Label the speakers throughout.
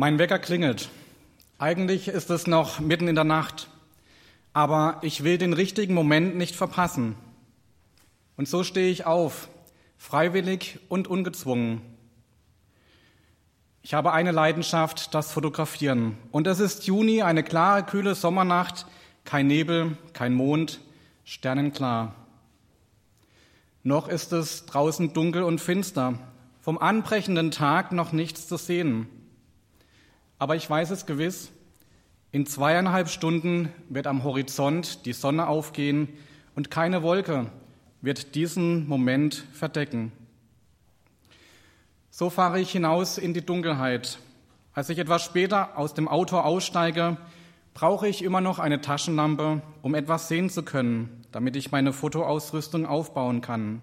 Speaker 1: Mein Wecker klingelt. Eigentlich ist es noch mitten in der Nacht, aber ich will den richtigen Moment nicht verpassen. Und so stehe ich auf, freiwillig und ungezwungen. Ich habe eine Leidenschaft, das Fotografieren. Und es ist Juni, eine klare, kühle Sommernacht, kein Nebel, kein Mond, sternenklar. Noch ist es draußen dunkel und finster, vom anbrechenden Tag noch nichts zu sehen. Aber ich weiß es gewiss, in zweieinhalb Stunden wird am Horizont die Sonne aufgehen und keine Wolke wird diesen Moment verdecken. So fahre ich hinaus in die Dunkelheit. Als ich etwas später aus dem Auto aussteige, brauche ich immer noch eine Taschenlampe, um etwas sehen zu können, damit ich meine Fotoausrüstung aufbauen kann.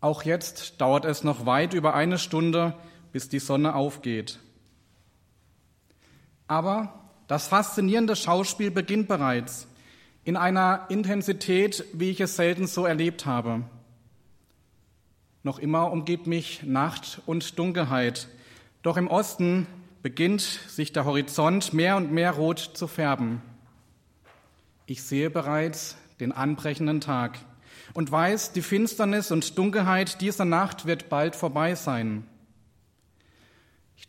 Speaker 1: Auch jetzt dauert es noch weit über eine Stunde, bis die Sonne aufgeht. Aber das faszinierende Schauspiel beginnt bereits in einer Intensität, wie ich es selten so erlebt habe. Noch immer umgibt mich Nacht und Dunkelheit, doch im Osten beginnt sich der Horizont mehr und mehr rot zu färben. Ich sehe bereits den anbrechenden Tag und weiß, die Finsternis und Dunkelheit dieser Nacht wird bald vorbei sein.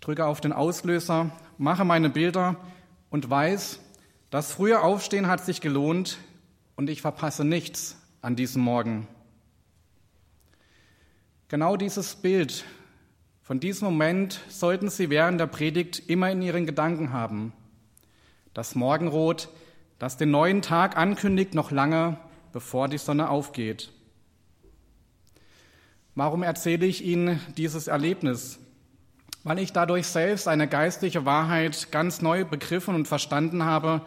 Speaker 1: Drücke auf den Auslöser, mache meine Bilder und weiß, das frühe Aufstehen hat sich gelohnt und ich verpasse nichts an diesem Morgen. Genau dieses Bild von diesem Moment sollten Sie während der Predigt immer in Ihren Gedanken haben. Das Morgenrot, das den neuen Tag ankündigt, noch lange bevor die Sonne aufgeht. Warum erzähle ich Ihnen dieses Erlebnis? Weil ich dadurch selbst eine geistliche Wahrheit ganz neu begriffen und verstanden habe,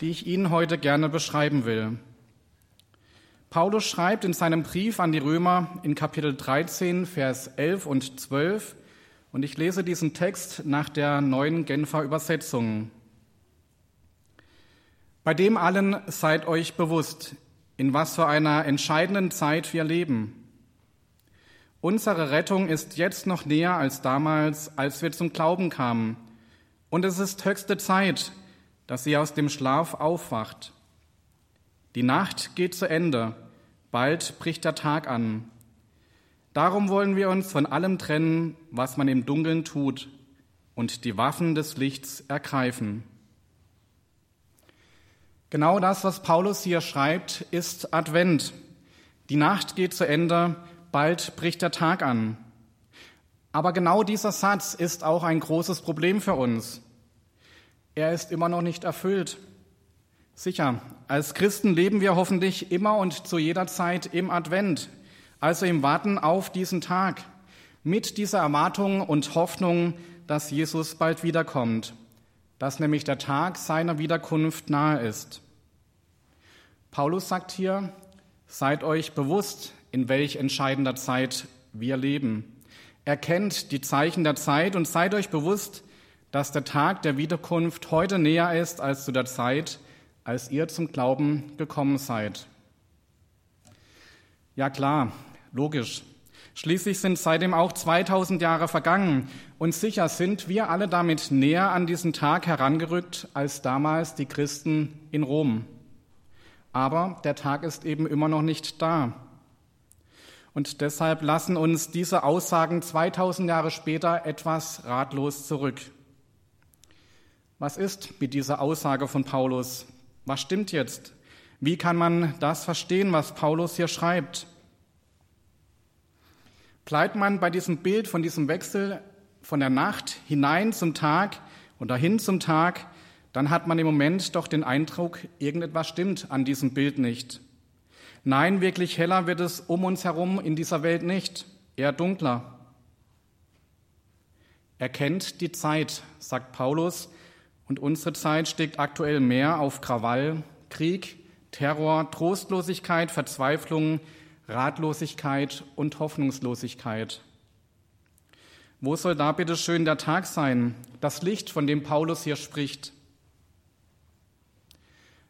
Speaker 1: die ich Ihnen heute gerne beschreiben will. Paulus schreibt in seinem Brief an die Römer in Kapitel 13, Vers 11 und 12, und ich lese diesen Text nach der neuen Genfer Übersetzung. Bei dem allen seid euch bewusst, in was für einer entscheidenden Zeit wir leben. Unsere Rettung ist jetzt noch näher als damals, als wir zum Glauben kamen. Und es ist höchste Zeit, dass sie aus dem Schlaf aufwacht. Die Nacht geht zu Ende, bald bricht der Tag an. Darum wollen wir uns von allem trennen, was man im Dunkeln tut, und die Waffen des Lichts ergreifen. Genau das, was Paulus hier schreibt, ist Advent. Die Nacht geht zu Ende, bald bricht der Tag an. Aber genau dieser Satz ist auch ein großes Problem für uns. Er ist immer noch nicht erfüllt. Sicher, als Christen leben wir hoffentlich immer und zu jeder Zeit im Advent, also im Warten auf diesen Tag, mit dieser Erwartung und Hoffnung, dass Jesus bald wiederkommt dass nämlich der Tag seiner Wiederkunft nahe ist. Paulus sagt hier, seid euch bewusst, in welch entscheidender Zeit wir leben. Erkennt die Zeichen der Zeit und seid euch bewusst, dass der Tag der Wiederkunft heute näher ist als zu der Zeit, als ihr zum Glauben gekommen seid. Ja klar, logisch. Schließlich sind seitdem auch 2000 Jahre vergangen und sicher sind wir alle damit näher an diesen Tag herangerückt als damals die Christen in Rom. Aber der Tag ist eben immer noch nicht da. Und deshalb lassen uns diese Aussagen 2000 Jahre später etwas ratlos zurück. Was ist mit dieser Aussage von Paulus? Was stimmt jetzt? Wie kann man das verstehen, was Paulus hier schreibt? Bleibt man bei diesem Bild von diesem Wechsel von der Nacht hinein zum Tag oder hin zum Tag, dann hat man im Moment doch den Eindruck, irgendetwas stimmt an diesem Bild nicht. Nein, wirklich heller wird es um uns herum in dieser Welt nicht, eher dunkler. Erkennt die Zeit, sagt Paulus, und unsere Zeit steckt aktuell mehr auf Krawall, Krieg, Terror, Trostlosigkeit, Verzweiflung, Ratlosigkeit und Hoffnungslosigkeit. Wo soll da bitte schön der Tag sein, das Licht, von dem Paulus hier spricht?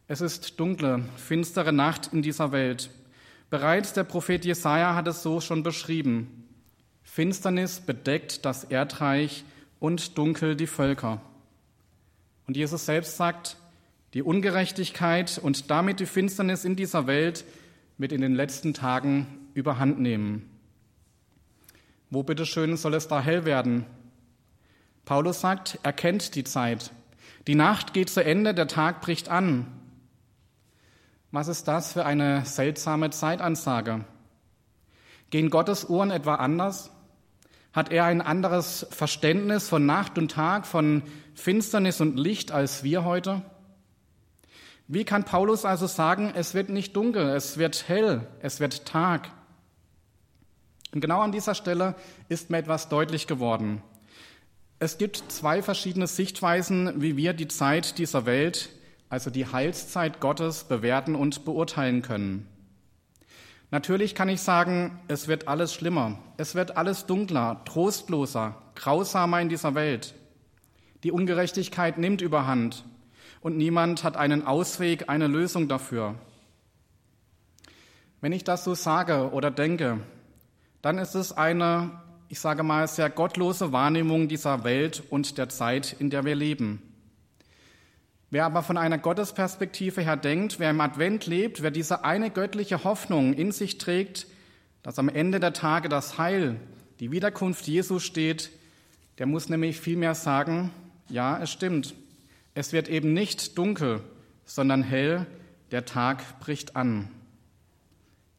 Speaker 1: Es ist dunkle, finstere Nacht in dieser Welt. Bereits der Prophet Jesaja hat es so schon beschrieben. Finsternis bedeckt das Erdreich und dunkel die Völker. Und Jesus selbst sagt, die Ungerechtigkeit und damit die Finsternis in dieser Welt wird in den letzten Tagen überhand nehmen. Wo bitteschön soll es da hell werden? Paulus sagt, er kennt die Zeit. Die Nacht geht zu Ende, der Tag bricht an. Was ist das für eine seltsame Zeitansage? Gehen Gottes Uhren etwa anders? Hat er ein anderes Verständnis von Nacht und Tag, von Finsternis und Licht als wir heute? Wie kann Paulus also sagen, es wird nicht dunkel, es wird hell, es wird Tag? Und genau an dieser Stelle ist mir etwas deutlich geworden. Es gibt zwei verschiedene Sichtweisen, wie wir die Zeit dieser Welt, also die Heilszeit Gottes, bewerten und beurteilen können. Natürlich kann ich sagen, es wird alles schlimmer, es wird alles dunkler, trostloser, grausamer in dieser Welt. Die Ungerechtigkeit nimmt überhand und niemand hat einen Ausweg, eine Lösung dafür. Wenn ich das so sage oder denke, dann ist es eine, ich sage mal, sehr gottlose Wahrnehmung dieser Welt und der Zeit, in der wir leben. Wer aber von einer Gottesperspektive her denkt, wer im Advent lebt, wer diese eine göttliche Hoffnung in sich trägt, dass am Ende der Tage das Heil, die Wiederkunft Jesu steht, der muss nämlich vielmehr sagen, ja, es stimmt. Es wird eben nicht dunkel, sondern hell, der Tag bricht an.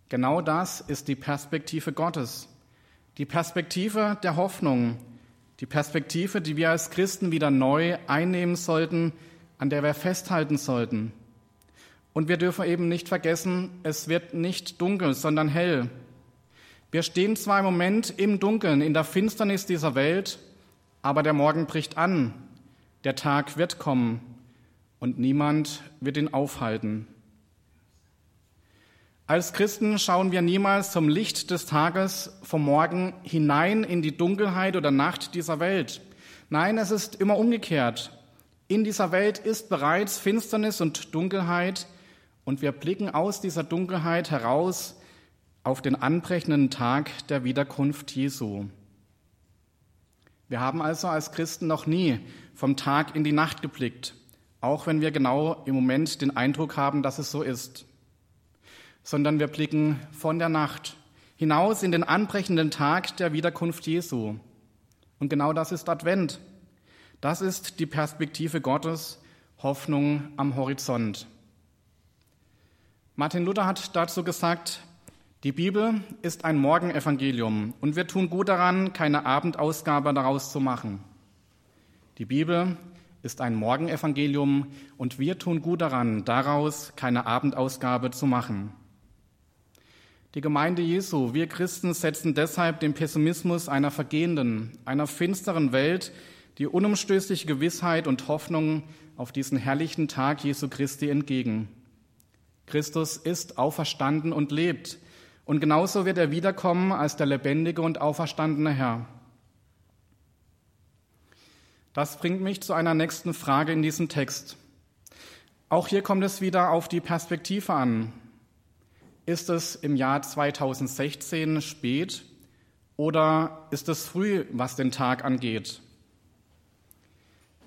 Speaker 1: Genau das ist die Perspektive Gottes, die Perspektive der Hoffnung, die Perspektive, die wir als Christen wieder neu einnehmen sollten, an der wir festhalten sollten. Und wir dürfen eben nicht vergessen, es wird nicht dunkel, sondern hell. Wir stehen zwar im Moment im Dunkeln, in der Finsternis dieser Welt, aber der Morgen bricht an, der Tag wird kommen und niemand wird ihn aufhalten. Als Christen schauen wir niemals zum Licht des Tages vom Morgen hinein in die Dunkelheit oder Nacht dieser Welt. Nein, es ist immer umgekehrt. In dieser Welt ist bereits Finsternis und Dunkelheit und wir blicken aus dieser Dunkelheit heraus auf den anbrechenden Tag der Wiederkunft Jesu. Wir haben also als Christen noch nie vom Tag in die Nacht geblickt, auch wenn wir genau im Moment den Eindruck haben, dass es so ist, sondern wir blicken von der Nacht hinaus in den anbrechenden Tag der Wiederkunft Jesu. Und genau das ist Advent. Das ist die Perspektive Gottes, Hoffnung am Horizont. Martin Luther hat dazu gesagt, die Bibel ist ein Morgenevangelium und wir tun gut daran, keine Abendausgabe daraus zu machen. Die Bibel ist ein Morgenevangelium und wir tun gut daran, daraus keine Abendausgabe zu machen. Die Gemeinde Jesu, wir Christen setzen deshalb dem Pessimismus einer vergehenden, einer finsteren Welt die unumstößliche Gewissheit und Hoffnung auf diesen herrlichen Tag Jesu Christi entgegen. Christus ist auferstanden und lebt, und genauso wird er wiederkommen als der lebendige und auferstandene Herr. Das bringt mich zu einer nächsten Frage in diesem Text. Auch hier kommt es wieder auf die Perspektive an. Ist es im Jahr 2016 spät oder ist es früh, was den Tag angeht?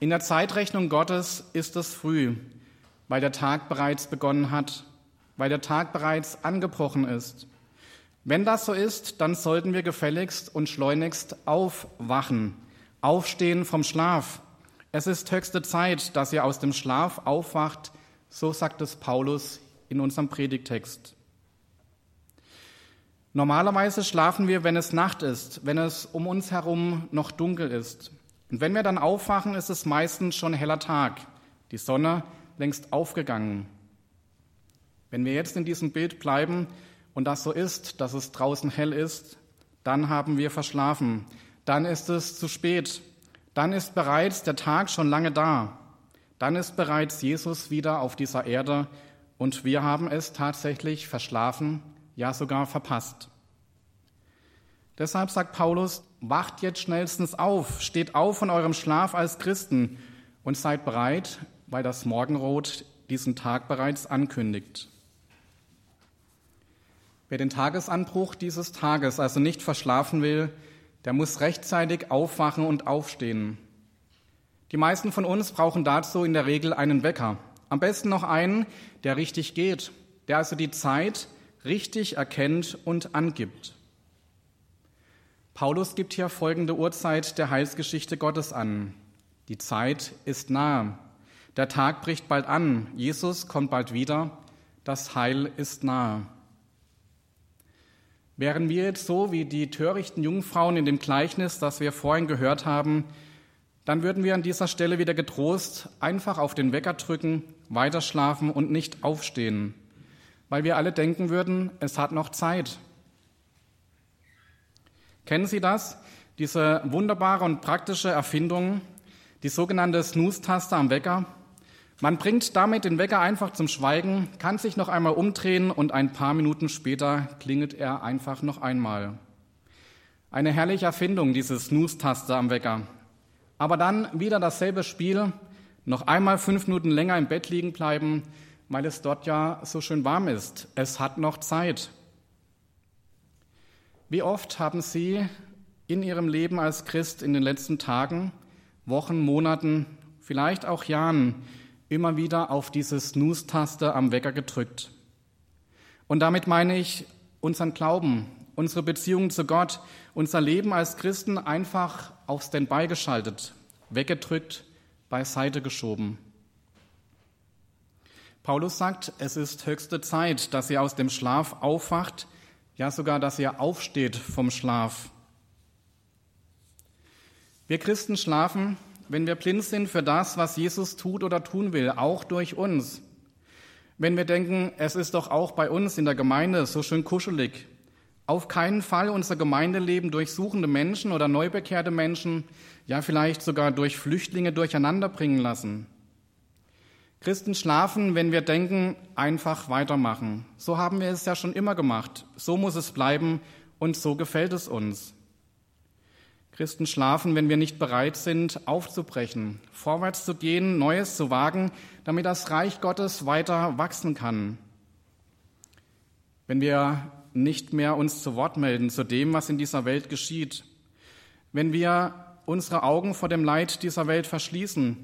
Speaker 1: In der Zeitrechnung Gottes ist es früh, weil der Tag bereits begonnen hat, weil der Tag bereits angebrochen ist. Wenn das so ist, dann sollten wir gefälligst und schleunigst aufwachen, aufstehen vom Schlaf. Es ist höchste Zeit, dass ihr aus dem Schlaf aufwacht, so sagt es Paulus in unserem Predigtext. Normalerweise schlafen wir, wenn es Nacht ist, wenn es um uns herum noch dunkel ist. Und wenn wir dann aufwachen, ist es meistens schon heller Tag, die Sonne längst aufgegangen. Wenn wir jetzt in diesem Bild bleiben und das so ist, dass es draußen hell ist, dann haben wir verschlafen, dann ist es zu spät, dann ist bereits der Tag schon lange da, dann ist bereits Jesus wieder auf dieser Erde und wir haben es tatsächlich verschlafen, ja sogar verpasst. Deshalb sagt Paulus, wacht jetzt schnellstens auf, steht auf von eurem Schlaf als Christen und seid bereit, weil das Morgenrot diesen Tag bereits ankündigt. Wer den Tagesanbruch dieses Tages also nicht verschlafen will, der muss rechtzeitig aufwachen und aufstehen. Die meisten von uns brauchen dazu in der Regel einen Wecker. Am besten noch einen, der richtig geht, der also die Zeit richtig erkennt und angibt. Paulus gibt hier folgende Uhrzeit der Heilsgeschichte Gottes an. Die Zeit ist nahe. Der Tag bricht bald an. Jesus kommt bald wieder. Das Heil ist nahe. Wären wir jetzt so wie die törichten Jungfrauen in dem Gleichnis, das wir vorhin gehört haben, dann würden wir an dieser Stelle wieder getrost einfach auf den Wecker drücken, weiterschlafen und nicht aufstehen, weil wir alle denken würden, es hat noch Zeit. Kennen Sie das? Diese wunderbare und praktische Erfindung, die sogenannte Snooze-Taste am Wecker. Man bringt damit den Wecker einfach zum Schweigen, kann sich noch einmal umdrehen und ein paar Minuten später klingelt er einfach noch einmal. Eine herrliche Erfindung, diese Snooze-Taste am Wecker. Aber dann wieder dasselbe Spiel, noch einmal fünf Minuten länger im Bett liegen bleiben, weil es dort ja so schön warm ist. Es hat noch Zeit. Wie oft haben Sie in Ihrem Leben als Christ in den letzten Tagen, Wochen, Monaten, vielleicht auch Jahren immer wieder auf diese Snooze-Taste am Wecker gedrückt? Und damit meine ich unseren Glauben, unsere Beziehung zu Gott, unser Leben als Christen einfach auf Standby geschaltet, weggedrückt, beiseite geschoben. Paulus sagt, es ist höchste Zeit, dass ihr aus dem Schlaf aufwacht, ja sogar, dass ihr aufsteht vom Schlaf. Wir Christen schlafen, wenn wir blind sind für das, was Jesus tut oder tun will, auch durch uns. Wenn wir denken, es ist doch auch bei uns in der Gemeinde so schön kuschelig. Auf keinen Fall unser Gemeindeleben durch suchende Menschen oder neubekehrte Menschen, ja vielleicht sogar durch Flüchtlinge durcheinander bringen lassen. Christen schlafen, wenn wir denken, einfach weitermachen. So haben wir es ja schon immer gemacht. So muss es bleiben und so gefällt es uns. Christen schlafen, wenn wir nicht bereit sind, aufzubrechen, vorwärts zu gehen, Neues zu wagen, damit das Reich Gottes weiter wachsen kann. Wenn wir nicht mehr uns zu Wort melden zu dem, was in dieser Welt geschieht. Wenn wir unsere Augen vor dem Leid dieser Welt verschließen,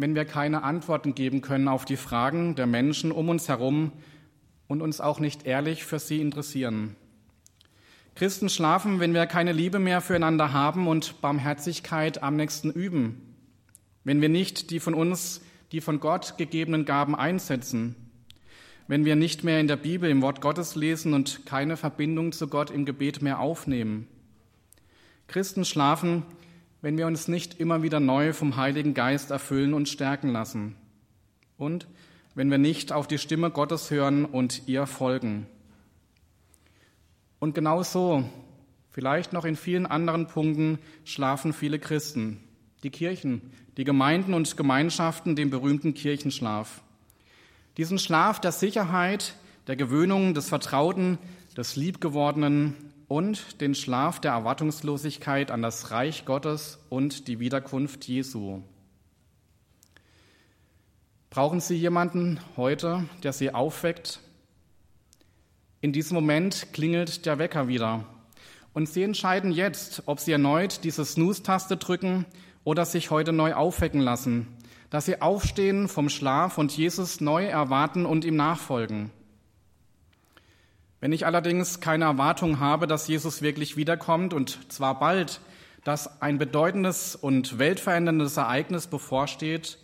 Speaker 1: wenn wir keine Antworten geben können auf die Fragen der Menschen um uns herum und uns auch nicht ehrlich für sie interessieren. Christen schlafen, wenn wir keine Liebe mehr füreinander haben und Barmherzigkeit am nächsten üben, wenn wir nicht die von uns, die von Gott gegebenen Gaben einsetzen, wenn wir nicht mehr in der Bibel im Wort Gottes lesen und keine Verbindung zu Gott im Gebet mehr aufnehmen. Christen schlafen, wenn wir uns nicht immer wieder neu vom Heiligen Geist erfüllen und stärken lassen. Und wenn wir nicht auf die Stimme Gottes hören und ihr folgen. Und genau so, vielleicht noch in vielen anderen Punkten, schlafen viele Christen. Die Kirchen, die Gemeinden und Gemeinschaften, den berühmten Kirchenschlaf. Diesen Schlaf der Sicherheit, der Gewöhnung, des Vertrauten, des Liebgewordenen und den Schlaf der Erwartungslosigkeit an das Reich Gottes und die Wiederkunft Jesu. Brauchen Sie jemanden heute, der Sie aufweckt? In diesem Moment klingelt der Wecker wieder. Und Sie entscheiden jetzt, ob Sie erneut diese Snooze-Taste drücken oder sich heute neu aufwecken lassen, dass Sie aufstehen vom Schlaf und Jesus neu erwarten und ihm nachfolgen. Wenn ich allerdings keine Erwartung habe, dass Jesus wirklich wiederkommt und zwar bald, dass ein bedeutendes und weltveränderndes Ereignis bevorsteht,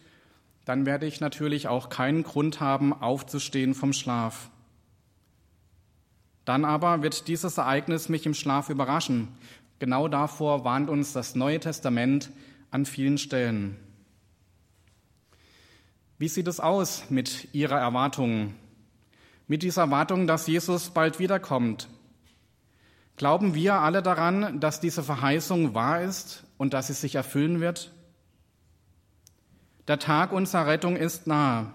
Speaker 1: dann werde ich natürlich auch keinen Grund haben, aufzustehen vom Schlaf. Dann aber wird dieses Ereignis mich im Schlaf überraschen. Genau davor warnt uns das Neue Testament an vielen Stellen. Wie sieht es aus mit Ihrer Erwartung? Mit dieser Erwartung, dass Jesus bald wiederkommt. Glauben wir alle daran, dass diese Verheißung wahr ist und dass sie sich erfüllen wird? Der Tag unserer Rettung ist nahe.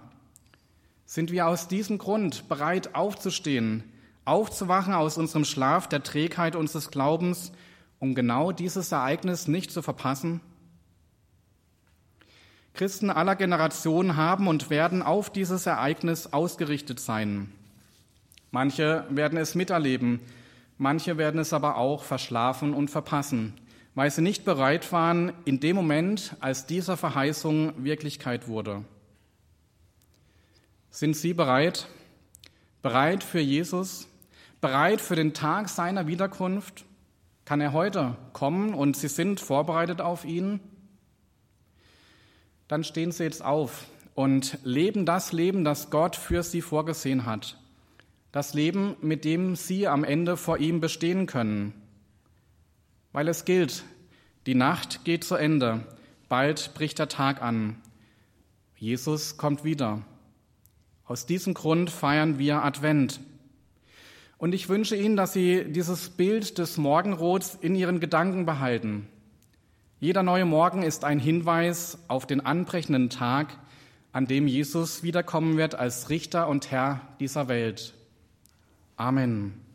Speaker 1: Sind wir aus diesem Grund bereit aufzustehen, aufzuwachen aus unserem Schlaf der Trägheit unseres Glaubens, um genau dieses Ereignis nicht zu verpassen? Christen aller Generationen haben und werden auf dieses Ereignis ausgerichtet sein. Manche werden es miterleben, manche werden es aber auch verschlafen und verpassen, weil sie nicht bereit waren in dem Moment, als diese Verheißung Wirklichkeit wurde. Sind Sie bereit? Bereit für Jesus? Bereit für den Tag seiner Wiederkunft? Kann er heute kommen und Sie sind vorbereitet auf ihn? Dann stehen Sie jetzt auf und leben das Leben, das Gott für Sie vorgesehen hat. Das Leben, mit dem Sie am Ende vor ihm bestehen können. Weil es gilt, die Nacht geht zu Ende, bald bricht der Tag an. Jesus kommt wieder. Aus diesem Grund feiern wir Advent. Und ich wünsche Ihnen, dass Sie dieses Bild des Morgenrots in Ihren Gedanken behalten. Jeder neue Morgen ist ein Hinweis auf den anbrechenden Tag, an dem Jesus wiederkommen wird als Richter und Herr dieser Welt. Amen.